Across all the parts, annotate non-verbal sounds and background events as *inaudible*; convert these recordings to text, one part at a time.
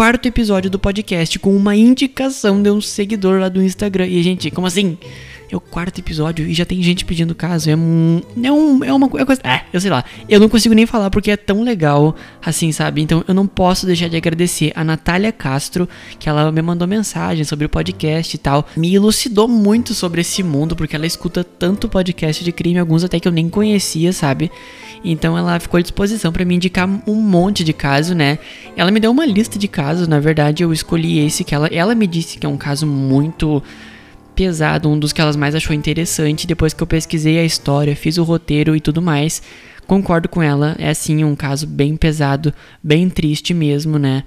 quarto episódio do podcast com uma indicação de um seguidor lá do Instagram. E, gente, como assim? É o quarto episódio e já tem gente pedindo caso. É, um, é, um, é uma é coisa. É, eu sei lá. Eu não consigo nem falar porque é tão legal assim, sabe? Então eu não posso deixar de agradecer a Natália Castro, que ela me mandou mensagem sobre o podcast e tal. Me elucidou muito sobre esse mundo, porque ela escuta tanto podcast de crime, alguns até que eu nem conhecia, sabe? Então ela ficou à disposição para me indicar um monte de caso, né? Ela me deu uma lista de casos, na verdade eu escolhi esse que ela, ela me disse que é um caso muito pesado, um dos que elas mais achou interessante. Depois que eu pesquisei a história, fiz o roteiro e tudo mais, concordo com ela. É assim um caso bem pesado, bem triste mesmo, né?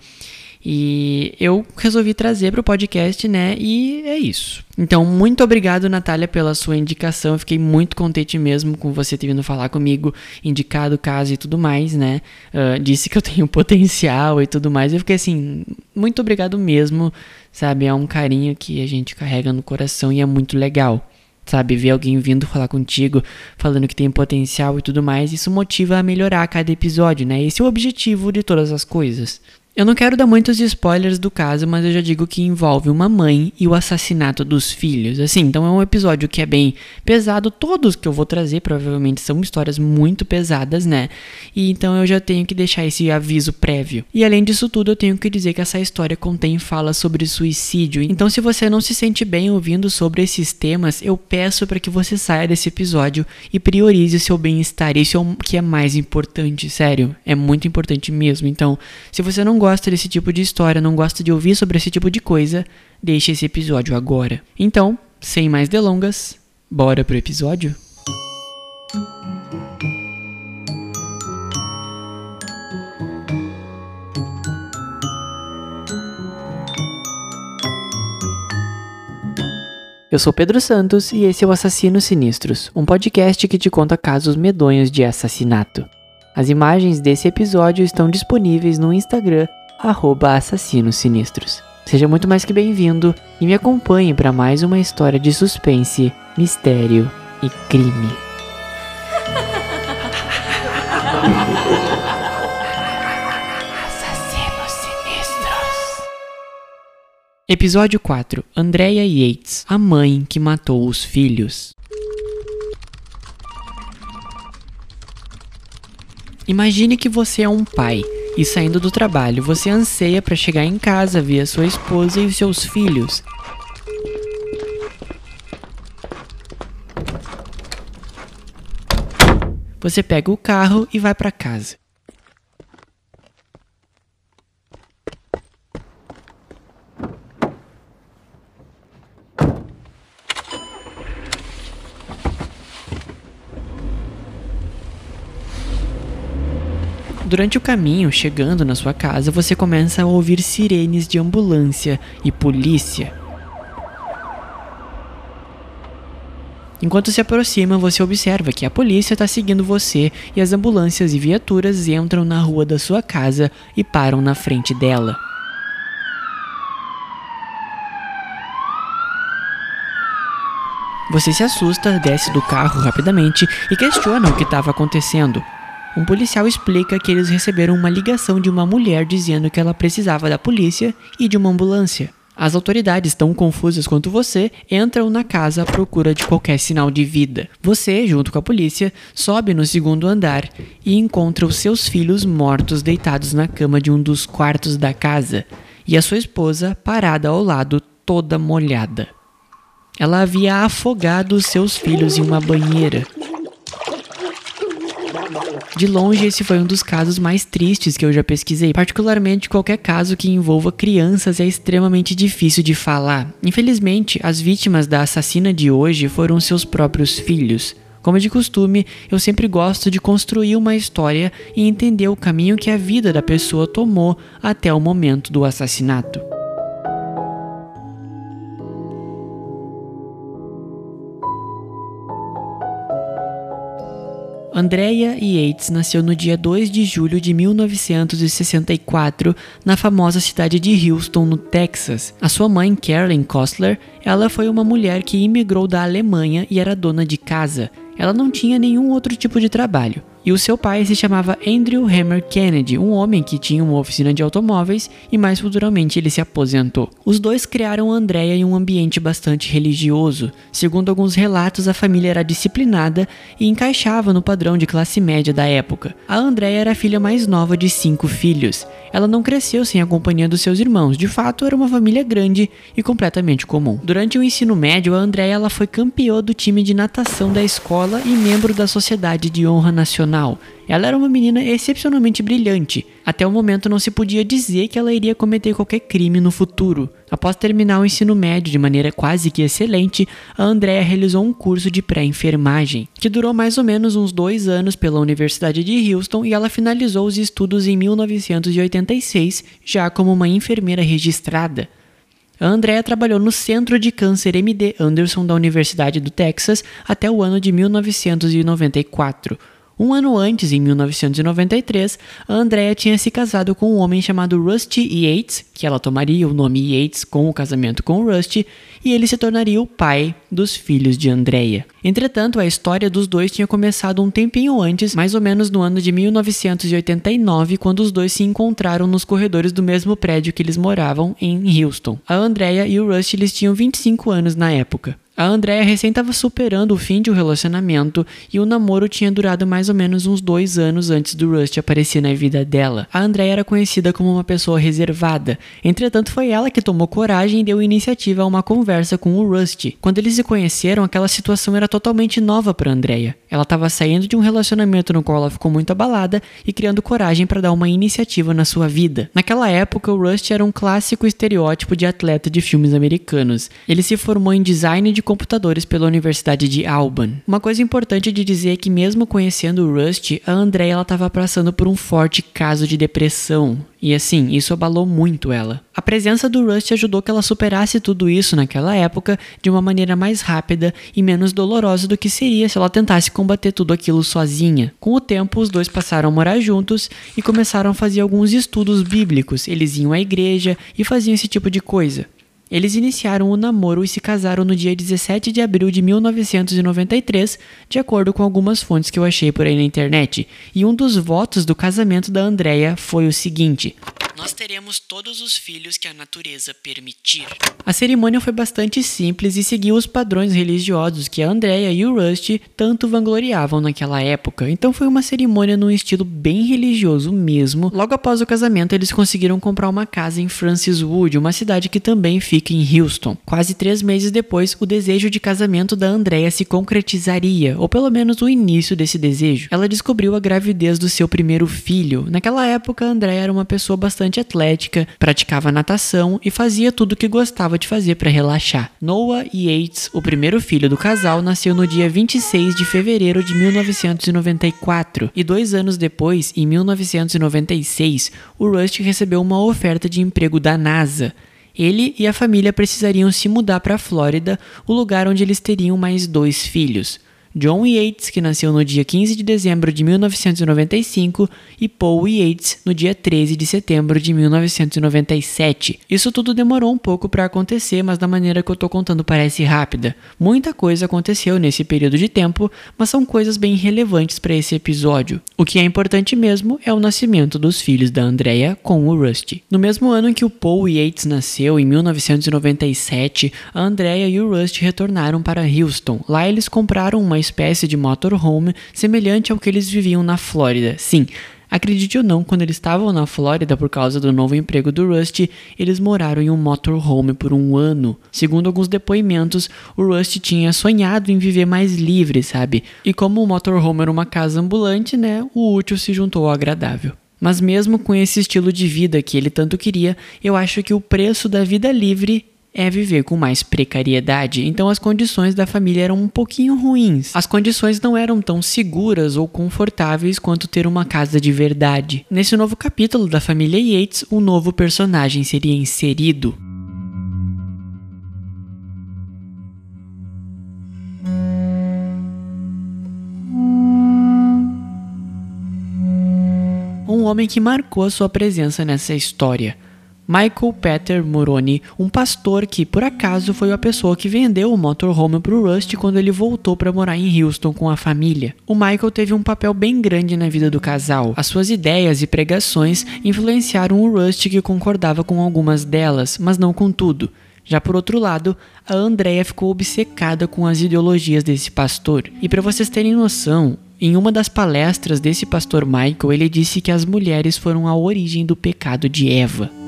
E eu resolvi trazer para o podcast, né? E é isso. Então, muito obrigado, Natália, pela sua indicação. Eu fiquei muito contente mesmo com você ter vindo falar comigo, indicado o caso e tudo mais, né? Uh, disse que eu tenho *laughs* potencial e tudo mais. Eu fiquei assim, muito obrigado mesmo, sabe? É um carinho que a gente carrega no coração e é muito legal sabe? Ver alguém vindo falar contigo, falando que tem potencial e tudo mais, isso motiva a melhorar cada episódio, né? Esse é o objetivo de todas as coisas. Eu não quero dar muitos spoilers do caso, mas eu já digo que envolve uma mãe e o assassinato dos filhos. Assim, então é um episódio que é bem pesado. Todos que eu vou trazer provavelmente são histórias muito pesadas, né? E então eu já tenho que deixar esse aviso prévio. E além disso tudo, eu tenho que dizer que essa história contém fala sobre suicídio. Então, se você não se sente bem ouvindo sobre esses temas, eu peço para que você saia desse episódio e priorize o seu bem-estar. Isso é o que é mais importante, sério. É muito importante mesmo. Então, se você não gosta desse tipo de história, não gosta de ouvir sobre esse tipo de coisa, deixe esse episódio agora. Então, sem mais delongas, bora pro episódio? Eu sou Pedro Santos e esse é o Assassinos Sinistros, um podcast que te conta casos medonhos de assassinato. As imagens desse episódio estão disponíveis no Instagram, Assassinos Sinistros. Seja muito mais que bem-vindo e me acompanhe para mais uma história de suspense, mistério e crime. Assassinos Sinistros. Episódio 4 Andrea Yates, a mãe que matou os filhos. Imagine que você é um pai e saindo do trabalho você anseia para chegar em casa ver sua esposa e seus filhos. Você pega o carro e vai para casa. Durante o caminho, chegando na sua casa, você começa a ouvir sirenes de ambulância e polícia. Enquanto se aproxima, você observa que a polícia está seguindo você e as ambulâncias e viaturas entram na rua da sua casa e param na frente dela. Você se assusta, desce do carro rapidamente e questiona o que estava acontecendo. Um policial explica que eles receberam uma ligação de uma mulher dizendo que ela precisava da polícia e de uma ambulância. As autoridades, tão confusas quanto você, entram na casa à procura de qualquer sinal de vida. Você, junto com a polícia, sobe no segundo andar e encontra os seus filhos mortos deitados na cama de um dos quartos da casa e a sua esposa parada ao lado, toda molhada. Ela havia afogado seus filhos em uma banheira de longe, esse foi um dos casos mais tristes que eu já pesquisei. Particularmente, qualquer caso que envolva crianças é extremamente difícil de falar. Infelizmente, as vítimas da assassina de hoje foram seus próprios filhos. Como de costume, eu sempre gosto de construir uma história e entender o caminho que a vida da pessoa tomou até o momento do assassinato. Andrea Yates nasceu no dia 2 de julho de 1964 na famosa cidade de Houston, no Texas. A sua mãe, Carolyn Kostler, ela foi uma mulher que imigrou da Alemanha e era dona de casa. Ela não tinha nenhum outro tipo de trabalho. E o seu pai se chamava Andrew Hammer Kennedy, um homem que tinha uma oficina de automóveis e mais futuramente ele se aposentou. Os dois criaram Andrea em um ambiente bastante religioso. Segundo alguns relatos, a família era disciplinada e encaixava no padrão de classe média da época. A Andrea era a filha mais nova de cinco filhos. Ela não cresceu sem a companhia dos seus irmãos, de fato era uma família grande e completamente comum. Durante o ensino médio, a Andrea ela foi campeã do time de natação da escola e membro da Sociedade de Honra Nacional. Ela era uma menina excepcionalmente brilhante. Até o momento não se podia dizer que ela iria cometer qualquer crime no futuro. Após terminar o ensino médio de maneira quase que excelente, a Andrea realizou um curso de pré-enfermagem, que durou mais ou menos uns dois anos pela Universidade de Houston e ela finalizou os estudos em 1986, já como uma enfermeira registrada. A Andrea trabalhou no Centro de Câncer MD Anderson da Universidade do Texas até o ano de 1994. Um ano antes, em 1993, a Andrea tinha se casado com um homem chamado Rusty Yates, que ela tomaria o nome Yates com o casamento com Rusty, e ele se tornaria o pai dos filhos de Andrea. Entretanto, a história dos dois tinha começado um tempinho antes, mais ou menos no ano de 1989, quando os dois se encontraram nos corredores do mesmo prédio que eles moravam em Houston. A Andrea e o Rusty eles tinham 25 anos na época. A Andrea recém estava superando o fim de um relacionamento e o namoro tinha durado mais ou menos uns dois anos antes do Rust aparecer na vida dela. A Andrea era conhecida como uma pessoa reservada, entretanto foi ela que tomou coragem e deu iniciativa a uma conversa com o Rust. Quando eles se conheceram, aquela situação era totalmente nova para Andrea. Ela estava saindo de um relacionamento no qual ela ficou muito abalada e criando coragem para dar uma iniciativa na sua vida. Naquela época, o Rust era um clássico estereótipo de atleta de filmes americanos. Ele se formou em design de computadores pela Universidade de Auburn. Uma coisa importante de dizer é que mesmo conhecendo o Rust, a Andrea estava passando por um forte caso de depressão. E assim, isso abalou muito ela. A presença do Rust ajudou que ela superasse tudo isso naquela época de uma maneira mais rápida e menos dolorosa do que seria se ela tentasse combater tudo aquilo sozinha. Com o tempo, os dois passaram a morar juntos e começaram a fazer alguns estudos bíblicos. Eles iam à igreja e faziam esse tipo de coisa. Eles iniciaram o namoro e se casaram no dia 17 de abril de 1993, de acordo com algumas fontes que eu achei por aí na internet. E um dos votos do casamento da Andrea foi o seguinte: nós teremos todos os filhos que a natureza permitir. A cerimônia foi bastante simples e seguiu os padrões religiosos que a Andrea e o Rusty tanto vangloriavam naquela época. Então foi uma cerimônia num estilo bem religioso mesmo. Logo após o casamento, eles conseguiram comprar uma casa em Franciswood, uma cidade que também fica em Houston. Quase três meses depois, o desejo de casamento da Andrea se concretizaria, ou pelo menos o início desse desejo. Ela descobriu a gravidez do seu primeiro filho. Naquela época, Andrea era uma pessoa bastante bastante atlética, praticava natação e fazia tudo o que gostava de fazer para relaxar. Noah Yates, o primeiro filho do casal, nasceu no dia 26 de fevereiro de 1994 e dois anos depois, em 1996, o Rust recebeu uma oferta de emprego da NASA. Ele e a família precisariam se mudar para a Flórida, o lugar onde eles teriam mais dois filhos. John Yates, que nasceu no dia 15 de dezembro de 1995, e Paul Yates, no dia 13 de setembro de 1997. Isso tudo demorou um pouco para acontecer, mas da maneira que eu tô contando parece rápida. Muita coisa aconteceu nesse período de tempo, mas são coisas bem relevantes para esse episódio. O que é importante mesmo é o nascimento dos filhos da Andrea com o Rusty. No mesmo ano em que o Paul Yates nasceu, em 1997, a Andrea e o Rusty retornaram para Houston. Lá eles compraram uma espécie de motorhome semelhante ao que eles viviam na Flórida. Sim, Acredite ou não, quando eles estavam na Flórida por causa do novo emprego do Rusty, eles moraram em um motorhome por um ano. Segundo alguns depoimentos, o Rusty tinha sonhado em viver mais livre, sabe? E como o motorhome era uma casa ambulante, né, o útil se juntou ao agradável. Mas mesmo com esse estilo de vida que ele tanto queria, eu acho que o preço da vida livre é viver com mais precariedade, então as condições da família eram um pouquinho ruins. As condições não eram tão seguras ou confortáveis quanto ter uma casa de verdade. Nesse novo capítulo da família Yates, um novo personagem seria inserido. Um homem que marcou a sua presença nessa história. Michael Peter Moroni, um pastor que por acaso foi a pessoa que vendeu o motorhome para o Rust quando ele voltou para morar em Houston com a família. O Michael teve um papel bem grande na vida do casal. As suas ideias e pregações influenciaram o Rust que concordava com algumas delas, mas não com tudo. Já por outro lado, a Andrea ficou obcecada com as ideologias desse pastor. E para vocês terem noção, em uma das palestras desse pastor Michael, ele disse que as mulheres foram a origem do pecado de Eva.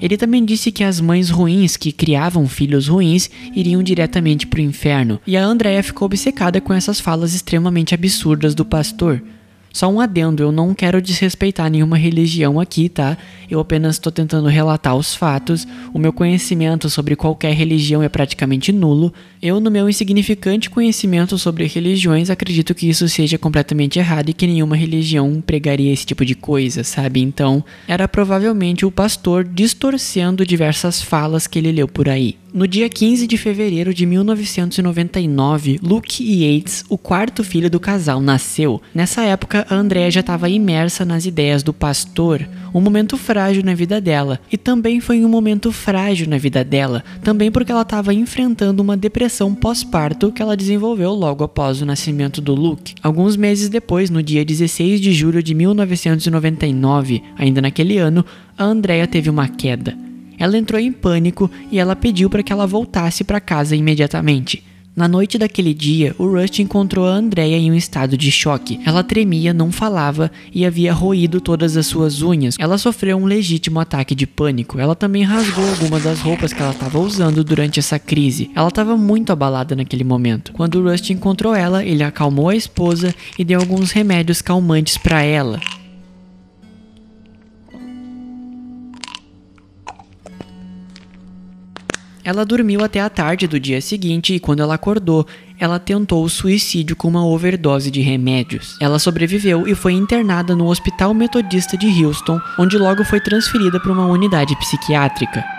Ele também disse que as mães ruins que criavam filhos ruins iriam diretamente para o inferno, e a Andrea ficou obcecada com essas falas extremamente absurdas do pastor. Só um adendo, eu não quero desrespeitar nenhuma religião aqui, tá? Eu apenas estou tentando relatar os fatos. O meu conhecimento sobre qualquer religião é praticamente nulo. Eu, no meu insignificante conhecimento sobre religiões, acredito que isso seja completamente errado e que nenhuma religião pregaria esse tipo de coisa, sabe? Então, era provavelmente o pastor distorcendo diversas falas que ele leu por aí. No dia 15 de fevereiro de 1999, Luke Yates, o quarto filho do casal, nasceu. Nessa época, a Andrea já estava imersa nas ideias do pastor, um momento frágil na vida dela. E também foi um momento frágil na vida dela, também porque ela estava enfrentando uma depressão pós-parto que ela desenvolveu logo após o nascimento do Luke. Alguns meses depois, no dia 16 de julho de 1999, ainda naquele ano, a Andrea teve uma queda. Ela entrou em pânico e ela pediu para que ela voltasse para casa imediatamente. Na noite daquele dia, o Rust encontrou a Andrea em um estado de choque. Ela tremia, não falava e havia roído todas as suas unhas. Ela sofreu um legítimo ataque de pânico. Ela também rasgou algumas das roupas que ela estava usando durante essa crise. Ela estava muito abalada naquele momento. Quando o Rust encontrou ela, ele acalmou a esposa e deu alguns remédios calmantes para ela. Ela dormiu até a tarde do dia seguinte e, quando ela acordou, ela tentou o suicídio com uma overdose de remédios. Ela sobreviveu e foi internada no Hospital Metodista de Houston, onde logo foi transferida para uma unidade psiquiátrica.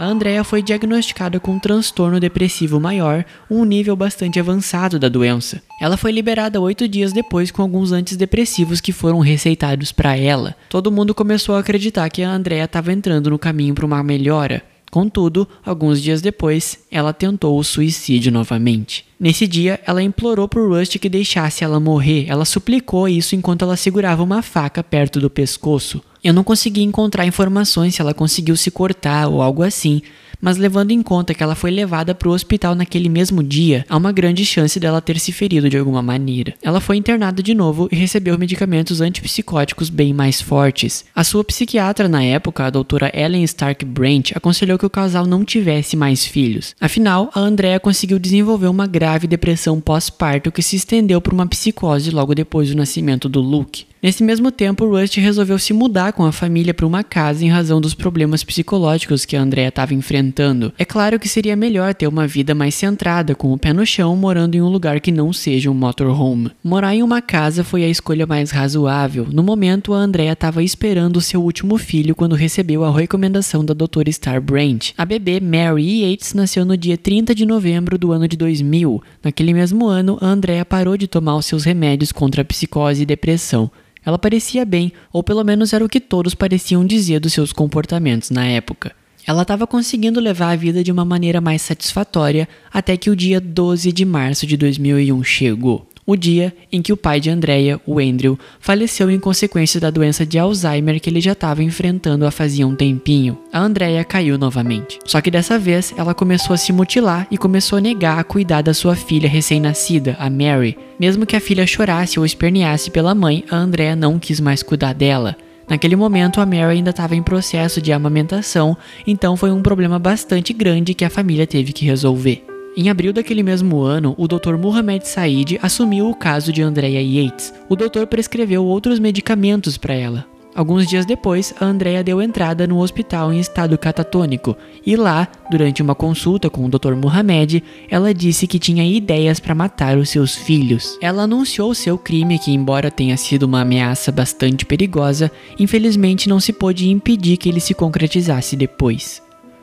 A Andrea foi diagnosticada com um transtorno depressivo maior, um nível bastante avançado da doença. Ela foi liberada oito dias depois com alguns antidepressivos que foram receitados para ela. Todo mundo começou a acreditar que a Andrea estava entrando no caminho para uma melhora. Contudo, alguns dias depois, ela tentou o suicídio novamente. Nesse dia, ela implorou por Rust que deixasse ela morrer. Ela suplicou isso enquanto ela segurava uma faca perto do pescoço. Eu não consegui encontrar informações se ela conseguiu se cortar ou algo assim, mas levando em conta que ela foi levada para o hospital naquele mesmo dia, há uma grande chance dela ter se ferido de alguma maneira. Ela foi internada de novo e recebeu medicamentos antipsicóticos bem mais fortes. A sua psiquiatra na época, a doutora Ellen Stark Branch, aconselhou que o casal não tivesse mais filhos. Afinal, a Andrea conseguiu desenvolver uma grave depressão pós-parto que se estendeu por uma psicose logo depois do nascimento do Luke. Nesse mesmo tempo, Rust resolveu se mudar com a família para uma casa em razão dos problemas psicológicos que a Andrea estava enfrentando. É claro que seria melhor ter uma vida mais centrada, com o pé no chão, morando em um lugar que não seja um motorhome. Morar em uma casa foi a escolha mais razoável. No momento, a Andrea estava esperando seu último filho quando recebeu a recomendação da doutora Star Branch. A bebê Mary Yates nasceu no dia 30 de novembro do ano de 2000. Naquele mesmo ano, a Andrea parou de tomar os seus remédios contra a psicose e depressão. Ela parecia bem, ou pelo menos era o que todos pareciam dizer dos seus comportamentos na época. Ela estava conseguindo levar a vida de uma maneira mais satisfatória até que o dia 12 de março de 2001 chegou o dia em que o pai de Andrea, o Andrew, faleceu em consequência da doença de Alzheimer que ele já estava enfrentando há fazia um tempinho. A Andrea caiu novamente. Só que dessa vez ela começou a se mutilar e começou a negar a cuidar da sua filha recém-nascida, a Mary. Mesmo que a filha chorasse ou esperneasse pela mãe, a Andrea não quis mais cuidar dela. Naquele momento, a Mary ainda estava em processo de amamentação, então foi um problema bastante grande que a família teve que resolver. Em abril daquele mesmo ano, o Dr. Muhammad Said assumiu o caso de Andrea Yates. O doutor prescreveu outros medicamentos para ela. Alguns dias depois, a Andrea deu entrada no hospital em estado catatônico e lá, durante uma consulta com o Dr. Mohamed, ela disse que tinha ideias para matar os seus filhos. Ela anunciou seu crime que, embora tenha sido uma ameaça bastante perigosa, infelizmente não se pôde impedir que ele se concretizasse depois.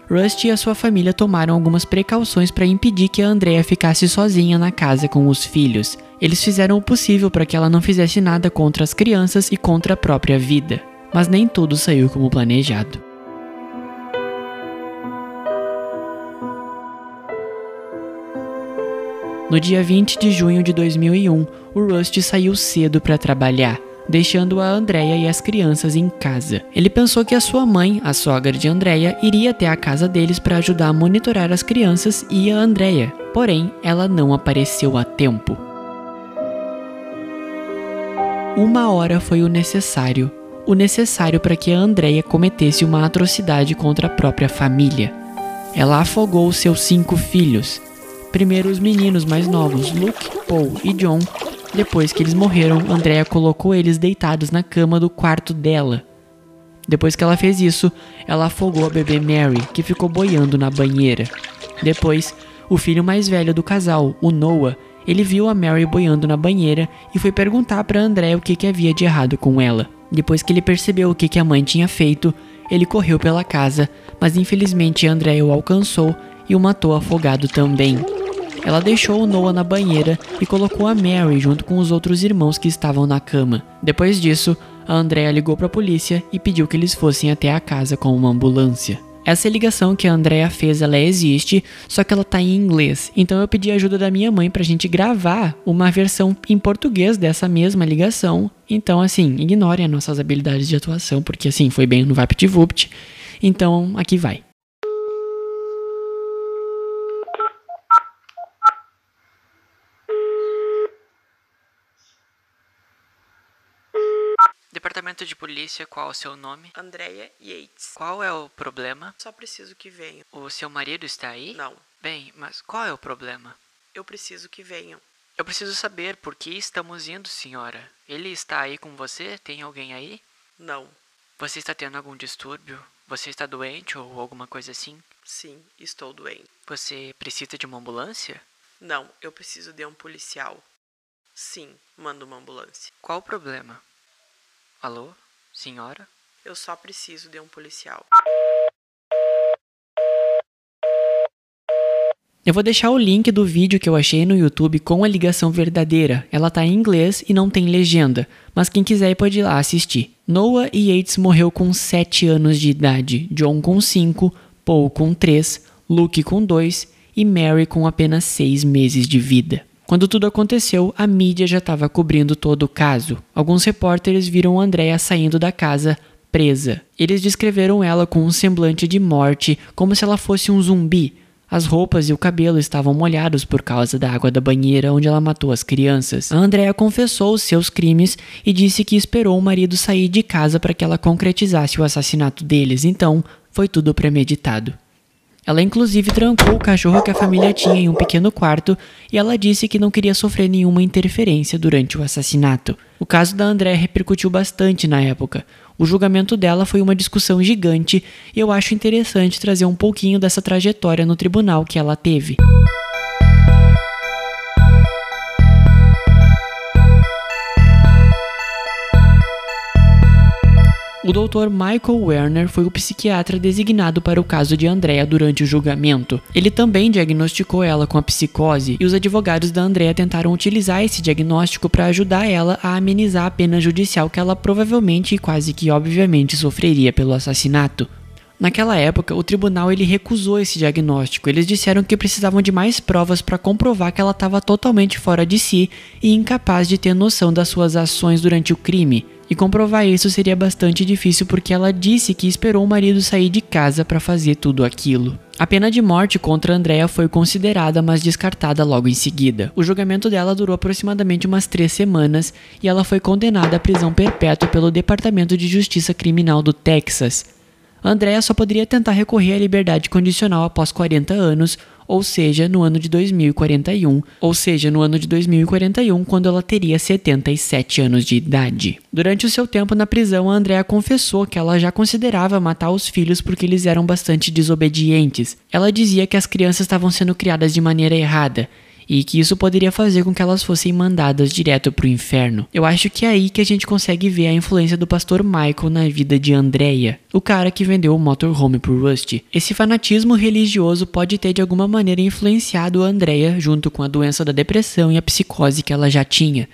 Rusty e a sua família tomaram algumas precauções para impedir que a Andrea ficasse sozinha na casa com os filhos. Eles fizeram o possível para que ela não fizesse nada contra as crianças e contra a própria vida. Mas nem tudo saiu como planejado. No dia 20 de junho de 2001, o Rusty saiu cedo para trabalhar deixando a Andrea e as crianças em casa. Ele pensou que a sua mãe, a sogra de Andrea, iria até a casa deles para ajudar a monitorar as crianças e a Andrea. Porém, ela não apareceu a tempo. Uma hora foi o necessário, o necessário para que a Andrea cometesse uma atrocidade contra a própria família. Ela afogou seus cinco filhos. Primeiro os meninos mais novos, Luke, Paul e John, depois que eles morreram, Andrea colocou eles deitados na cama do quarto dela. Depois que ela fez isso, ela afogou a bebê Mary, que ficou boiando na banheira. Depois, o filho mais velho do casal, o Noah, ele viu a Mary boiando na banheira e foi perguntar para André o que, que havia de errado com ela. Depois que ele percebeu o que, que a mãe tinha feito, ele correu pela casa, mas infelizmente André o alcançou e o matou afogado também. Ela deixou o Noah na banheira e colocou a Mary junto com os outros irmãos que estavam na cama. Depois disso, a Andrea ligou para a polícia e pediu que eles fossem até a casa com uma ambulância. Essa ligação que a Andrea fez, ela existe, só que ela tá em inglês. Então eu pedi ajuda da minha mãe pra gente gravar uma versão em português dessa mesma ligação. Então, assim, ignorem as nossas habilidades de atuação, porque assim, foi bem no VaptVupt. Então, aqui vai. Departamento de polícia, qual o seu nome? Andrea Yates. Qual é o problema? Só preciso que venham. O seu marido está aí? Não. Bem, mas qual é o problema? Eu preciso que venham. Eu preciso saber por que estamos indo, senhora. Ele está aí com você? Tem alguém aí? Não. Você está tendo algum distúrbio? Você está doente ou alguma coisa assim? Sim, estou doente. Você precisa de uma ambulância? Não, eu preciso de um policial. Sim, manda uma ambulância. Qual o problema? Alô? Senhora? Eu só preciso de um policial. Eu vou deixar o link do vídeo que eu achei no YouTube com a ligação verdadeira. Ela tá em inglês e não tem legenda, mas quem quiser pode ir lá assistir. Noah Yates morreu com 7 anos de idade, John com 5, Paul com 3, Luke com 2 e Mary com apenas 6 meses de vida. Quando tudo aconteceu, a mídia já estava cobrindo todo o caso. Alguns repórteres viram Andrea saindo da casa presa. Eles descreveram ela com um semblante de morte, como se ela fosse um zumbi. As roupas e o cabelo estavam molhados por causa da água da banheira onde ela matou as crianças. A Andrea confessou os seus crimes e disse que esperou o marido sair de casa para que ela concretizasse o assassinato deles, então foi tudo premeditado. Ela inclusive trancou o cachorro que a família tinha em um pequeno quarto e ela disse que não queria sofrer nenhuma interferência durante o assassinato. O caso da André repercutiu bastante na época. O julgamento dela foi uma discussão gigante e eu acho interessante trazer um pouquinho dessa trajetória no tribunal que ela teve. O Dr. Michael Werner foi o psiquiatra designado para o caso de Andrea durante o julgamento. Ele também diagnosticou ela com a psicose e os advogados da Andrea tentaram utilizar esse diagnóstico para ajudar ela a amenizar a pena judicial que ela provavelmente e quase que obviamente sofreria pelo assassinato. Naquela época, o tribunal ele recusou esse diagnóstico. Eles disseram que precisavam de mais provas para comprovar que ela estava totalmente fora de si e incapaz de ter noção das suas ações durante o crime. E comprovar isso seria bastante difícil porque ela disse que esperou o marido sair de casa para fazer tudo aquilo. A pena de morte contra Andrea foi considerada, mas descartada logo em seguida. O julgamento dela durou aproximadamente umas três semanas e ela foi condenada à prisão perpétua pelo Departamento de Justiça Criminal do Texas. Andrea só poderia tentar recorrer à liberdade condicional após 40 anos ou seja, no ano de 2041, ou seja, no ano de 2041, quando ela teria 77 anos de idade. Durante o seu tempo na prisão, a Andrea confessou que ela já considerava matar os filhos porque eles eram bastante desobedientes. Ela dizia que as crianças estavam sendo criadas de maneira errada e que isso poderia fazer com que elas fossem mandadas direto para o inferno. Eu acho que é aí que a gente consegue ver a influência do pastor Michael na vida de Andrea, o cara que vendeu o motorhome pro Rusty. Esse fanatismo religioso pode ter de alguma maneira influenciado a Andrea junto com a doença da depressão e a psicose que ela já tinha.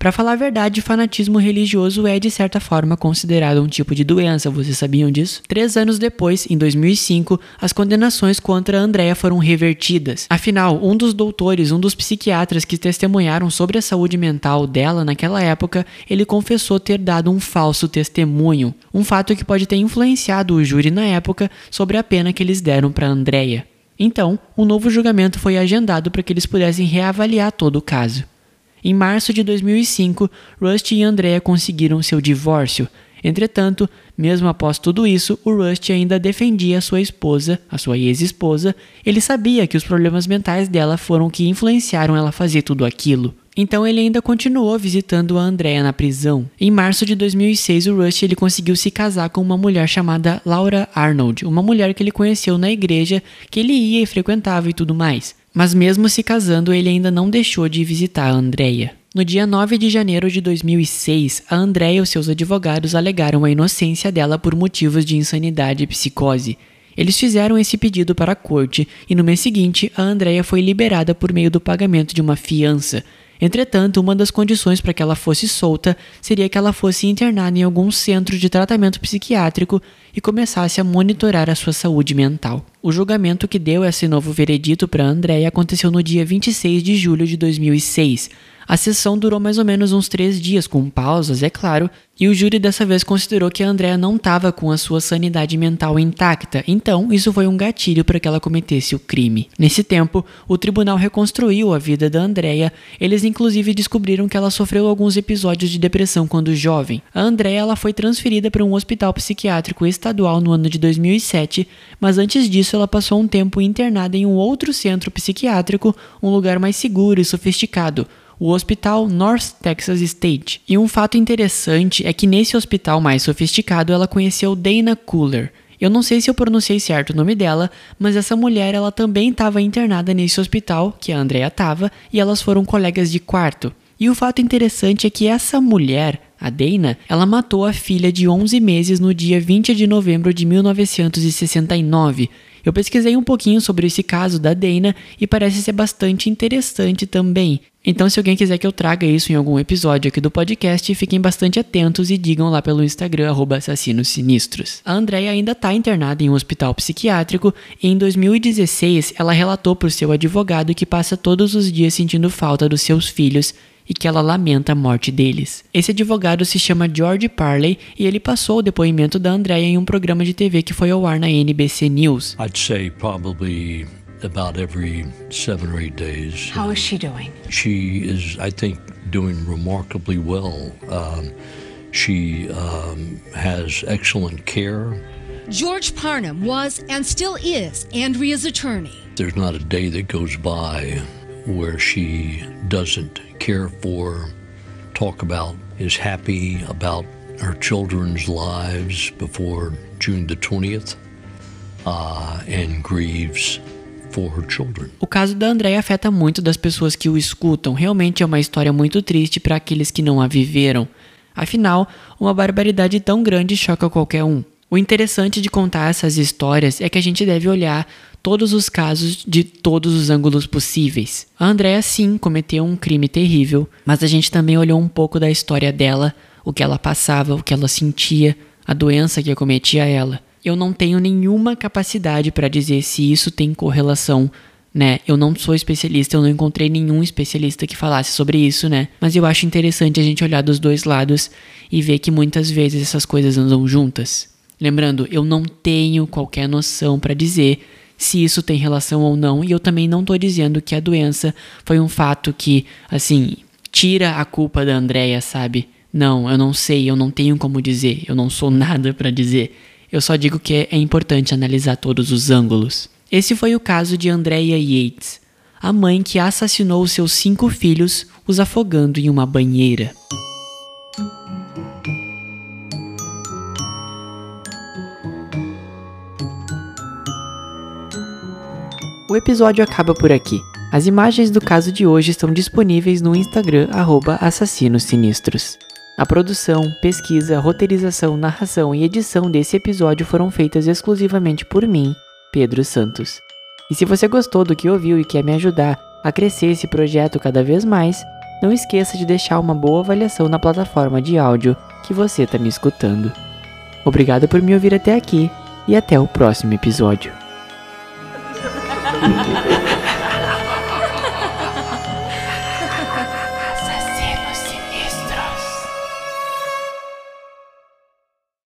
Para falar a verdade, fanatismo religioso é de certa forma considerado um tipo de doença, vocês sabiam disso? Três anos depois, em 2005, as condenações contra Andrea foram revertidas. Afinal, um dos doutores, um dos psiquiatras que testemunharam sobre a saúde mental dela naquela época, ele confessou ter dado um falso testemunho, um fato que pode ter influenciado o júri na época sobre a pena que eles deram para Andrea. Então, um novo julgamento foi agendado para que eles pudessem reavaliar todo o caso. Em março de 2005, Rusty e Andrea conseguiram seu divórcio. Entretanto, mesmo após tudo isso, o Rusty ainda defendia sua esposa, a sua ex-esposa. Ele sabia que os problemas mentais dela foram que influenciaram ela a fazer tudo aquilo. Então ele ainda continuou visitando a Andrea na prisão. Em março de 2006, o Rusty ele conseguiu se casar com uma mulher chamada Laura Arnold, uma mulher que ele conheceu na igreja, que ele ia e frequentava e tudo mais. Mas mesmo se casando, ele ainda não deixou de visitar a Andrea. No dia 9 de janeiro de 2006, a Andrea e seus advogados alegaram a inocência dela por motivos de insanidade e psicose. Eles fizeram esse pedido para a corte e no mês seguinte a Andrea foi liberada por meio do pagamento de uma fiança. Entretanto, uma das condições para que ela fosse solta seria que ela fosse internada em algum centro de tratamento psiquiátrico e começasse a monitorar a sua saúde mental. O julgamento que deu esse novo veredito para Andréia aconteceu no dia 26 de julho de 2006. A sessão durou mais ou menos uns três dias, com pausas, é claro, e o júri dessa vez considerou que a Andrea não estava com a sua sanidade mental intacta, então isso foi um gatilho para que ela cometesse o crime. Nesse tempo, o tribunal reconstruiu a vida da Andrea, eles inclusive descobriram que ela sofreu alguns episódios de depressão quando jovem. A Andrea ela foi transferida para um hospital psiquiátrico estadual no ano de 2007, mas antes disso ela passou um tempo internada em um outro centro psiquiátrico, um lugar mais seguro e sofisticado, o Hospital North Texas State. E um fato interessante é que nesse hospital mais sofisticado ela conheceu Dana Cooler. Eu não sei se eu pronunciei certo o nome dela, mas essa mulher ela também estava internada nesse hospital que a Andrea estava e elas foram colegas de quarto. E o fato interessante é que essa mulher, a Dana, ela matou a filha de 11 meses no dia 20 de novembro de 1969. Eu pesquisei um pouquinho sobre esse caso da Dana e parece ser bastante interessante também. Então, se alguém quiser que eu traga isso em algum episódio aqui do podcast, fiquem bastante atentos e digam lá pelo Instagram, assassinos sinistros. A Andrea ainda está internada em um hospital psiquiátrico e em 2016 ela relatou para o seu advogado que passa todos os dias sentindo falta dos seus filhos e que ela lamenta a morte deles. Esse advogado se chama George Parley e ele passou o depoimento da Andrea em um programa de TV que foi ao ar na NBC News. I'd say probably about every seven or eight days. How is she doing? She is, I think, doing remarkably well. Um, she um, has excellent care. George Parnham was and still is Andrea's attorney. There's not a day that goes by where she doesn't care for, talk about, is happy about her children's lives before June the 20th, uh, and grieves for her children. O caso da Andrea afeta muito das pessoas que o escutam. Realmente é uma história muito triste para aqueles que não a viveram. Afinal, uma barbaridade tão grande choca qualquer um. O interessante de contar essas histórias é que a gente deve olhar todos os casos de todos os ângulos possíveis. A Andrea sim cometeu um crime terrível, mas a gente também olhou um pouco da história dela, o que ela passava, o que ela sentia, a doença que acometia ela. Eu não tenho nenhuma capacidade para dizer se isso tem correlação né? Eu não sou especialista, eu não encontrei nenhum especialista que falasse sobre isso, né? Mas eu acho interessante a gente olhar dos dois lados e ver que muitas vezes essas coisas andam juntas. Lembrando, eu não tenho qualquer noção para dizer se isso tem relação ou não, e eu também não tô dizendo que a doença foi um fato que, assim, tira a culpa da Andrea, sabe? Não, eu não sei, eu não tenho como dizer, eu não sou nada para dizer. Eu só digo que é importante analisar todos os ângulos. Esse foi o caso de Andrea Yates, a mãe que assassinou seus cinco filhos os afogando em uma banheira. O episódio acaba por aqui. As imagens do caso de hoje estão disponíveis no Instagram Assassinos Sinistros. A produção, pesquisa, roteirização, narração e edição desse episódio foram feitas exclusivamente por mim, Pedro Santos. E se você gostou do que ouviu e quer me ajudar a crescer esse projeto cada vez mais, não esqueça de deixar uma boa avaliação na plataforma de áudio que você está me escutando. Obrigado por me ouvir até aqui e até o próximo episódio. Thank *laughs* you.